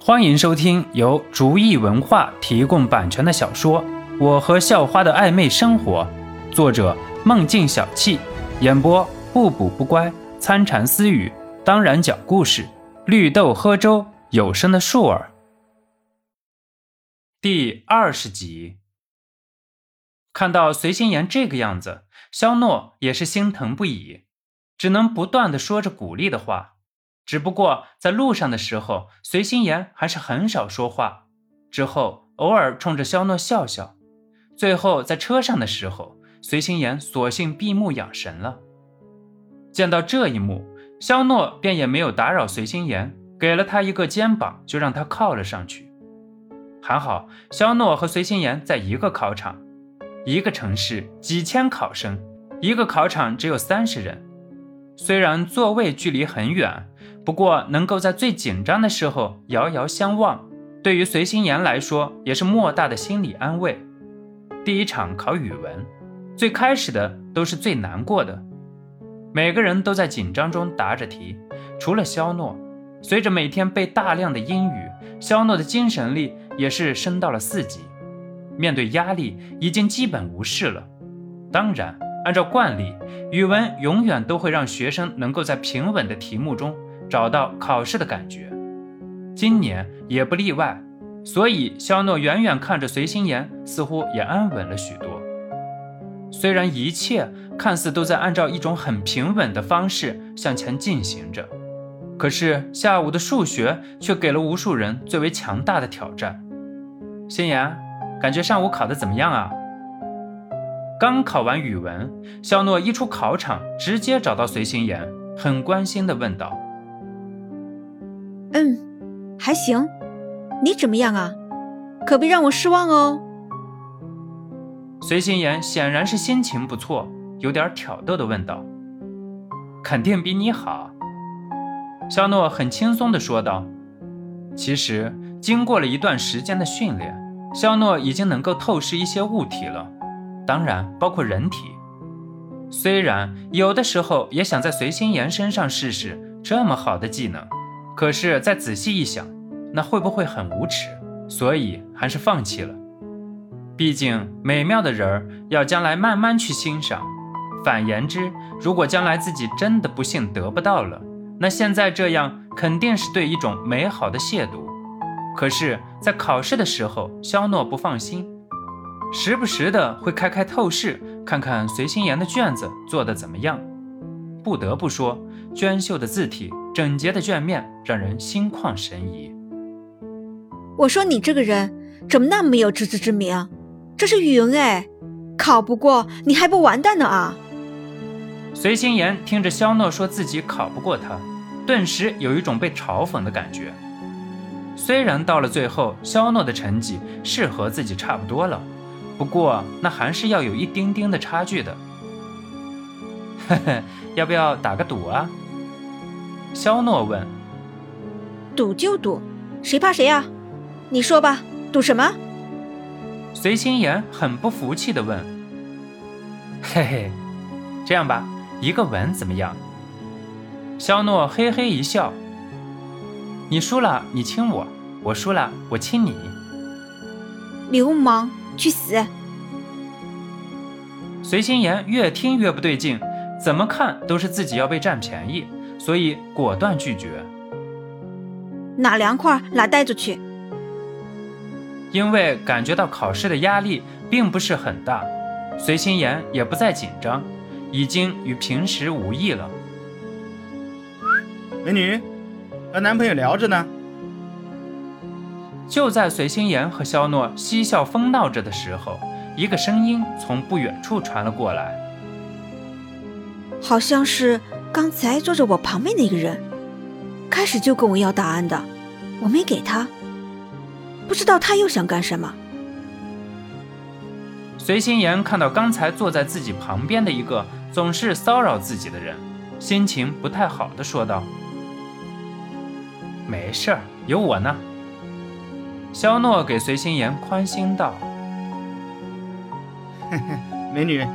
欢迎收听由竹意文化提供版权的小说《我和校花的暧昧生活》，作者梦境小憩，演播不补不乖、参禅私语，当然讲故事，绿豆喝粥，有声的树儿。第二十集，看到随心言这个样子，肖诺也是心疼不已，只能不断的说着鼓励的话。只不过在路上的时候，随心言还是很少说话。之后偶尔冲着肖诺笑笑。最后在车上的时候，随心言索性闭目养神了。见到这一幕，肖诺便也没有打扰随心言，给了他一个肩膀，就让他靠了上去。还好，肖诺和随心言在一个考场，一个城市几千考生，一个考场只有三十人。虽然座位距离很远。不过，能够在最紧张的时候遥遥相望，对于随心言来说也是莫大的心理安慰。第一场考语文，最开始的都是最难过的，每个人都在紧张中答着题，除了肖诺。随着每天背大量的英语，肖诺的精神力也是升到了四级，面对压力已经基本无视了。当然，按照惯例，语文永远都会让学生能够在平稳的题目中。找到考试的感觉，今年也不例外，所以肖诺远远看着随心言，似乎也安稳了许多。虽然一切看似都在按照一种很平稳的方式向前进行着，可是下午的数学却给了无数人最为强大的挑战。心言，感觉上午考的怎么样啊？刚考完语文，肖诺一出考场，直接找到随心言，很关心地问道。嗯，还行，你怎么样啊？可别让我失望哦。随心言显然是心情不错，有点挑逗的问道：“肯定比你好。”肖诺很轻松的说道：“其实经过了一段时间的训练，肖诺已经能够透视一些物体了，当然包括人体。虽然有的时候也想在随心言身上试试这么好的技能。”可是再仔细一想，那会不会很无耻？所以还是放弃了。毕竟美妙的人儿要将来慢慢去欣赏。反言之，如果将来自己真的不幸得不到了，那现在这样肯定是对一种美好的亵渎。可是，在考试的时候，肖诺不放心，时不时的会开开透视，看看随心言的卷子做的怎么样。不得不说，娟秀的字体。整洁的卷面让人心旷神怡。我说你这个人怎么那么没有自知之明？这是语文哎，考不过你还不完蛋呢啊！随心言听着肖诺说自己考不过他，顿时有一种被嘲讽的感觉。虽然到了最后，肖诺的成绩是和自己差不多了，不过那还是要有一丁丁的差距的。呵呵，要不要打个赌啊？肖诺问：“赌就赌，谁怕谁呀？你说吧，赌什么？”随心言很不服气地问：“嘿嘿，这样吧，一个吻怎么样？”肖诺嘿嘿一笑：“你输了，你亲我；我输了，我亲你。”流氓，去死！随心言越听越不对劲，怎么看都是自己要被占便宜。所以果断拒绝。哪凉快哪带着去。因为感觉到考试的压力并不是很大，随心妍也不再紧张，已经与平时无异了。美女，和男朋友聊着呢。就在随心妍和肖诺嬉笑疯闹着的时候，一个声音从不远处传了过来，好像是。刚才坐着我旁边那个人，开始就跟我要答案的，我没给他，不知道他又想干什么。随心言看到刚才坐在自己旁边的一个总是骚扰自己的人，心情不太好的说道：“没事儿，有我呢。”肖诺给随心言宽心道：“嘿嘿，美女，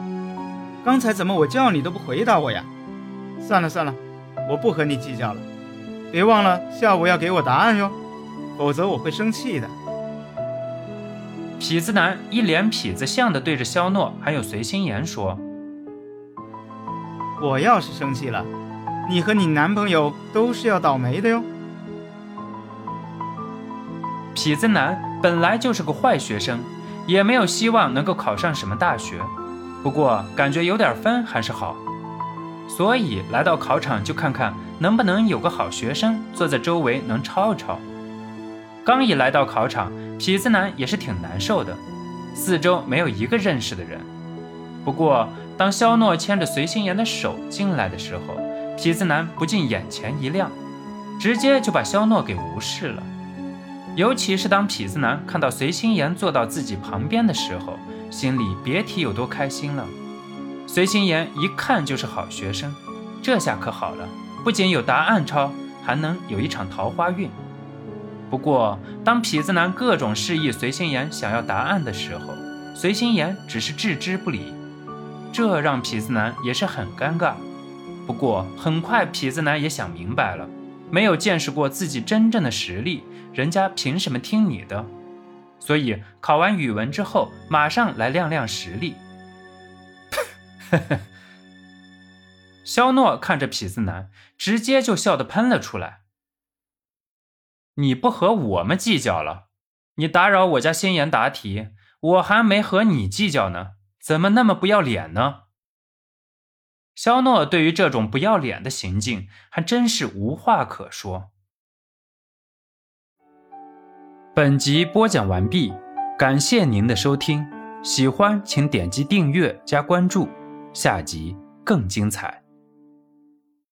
刚才怎么我叫你都不回答我呀？”算了算了，我不和你计较了。别忘了下午要给我答案哟。否则我会生气的。痞子男一脸痞子相的对着肖诺还有随心言说：“我要是生气了，你和你男朋友都是要倒霉的哟。”痞子男本来就是个坏学生，也没有希望能够考上什么大学，不过感觉有点分还是好，所以来到考场就看看能不能有个好学生坐在周围能抄一抄。刚一来到考场，痞子男也是挺难受的，四周没有一个认识的人。不过当肖诺牵着随心言的手进来的时候，痞子男不禁眼前一亮，直接就把肖诺给无视了。尤其是当痞子男看到随心言坐到自己旁边的时候，心里别提有多开心了。随心言一看就是好学生，这下可好了，不仅有答案抄，还能有一场桃花运。不过，当痞子男各种示意随心言想要答案的时候，随心言只是置之不理，这让痞子男也是很尴尬。不过，很快痞子男也想明白了，没有见识过自己真正的实力，人家凭什么听你的？所以考完语文之后，马上来亮亮实力。呵呵，肖诺看着痞子男，直接就笑得喷了出来。你不和我们计较了？你打扰我家先言答题，我还没和你计较呢，怎么那么不要脸呢？肖诺对于这种不要脸的行径，还真是无话可说。本集播讲完毕，感谢您的收听，喜欢请点击订阅加关注，下集更精彩。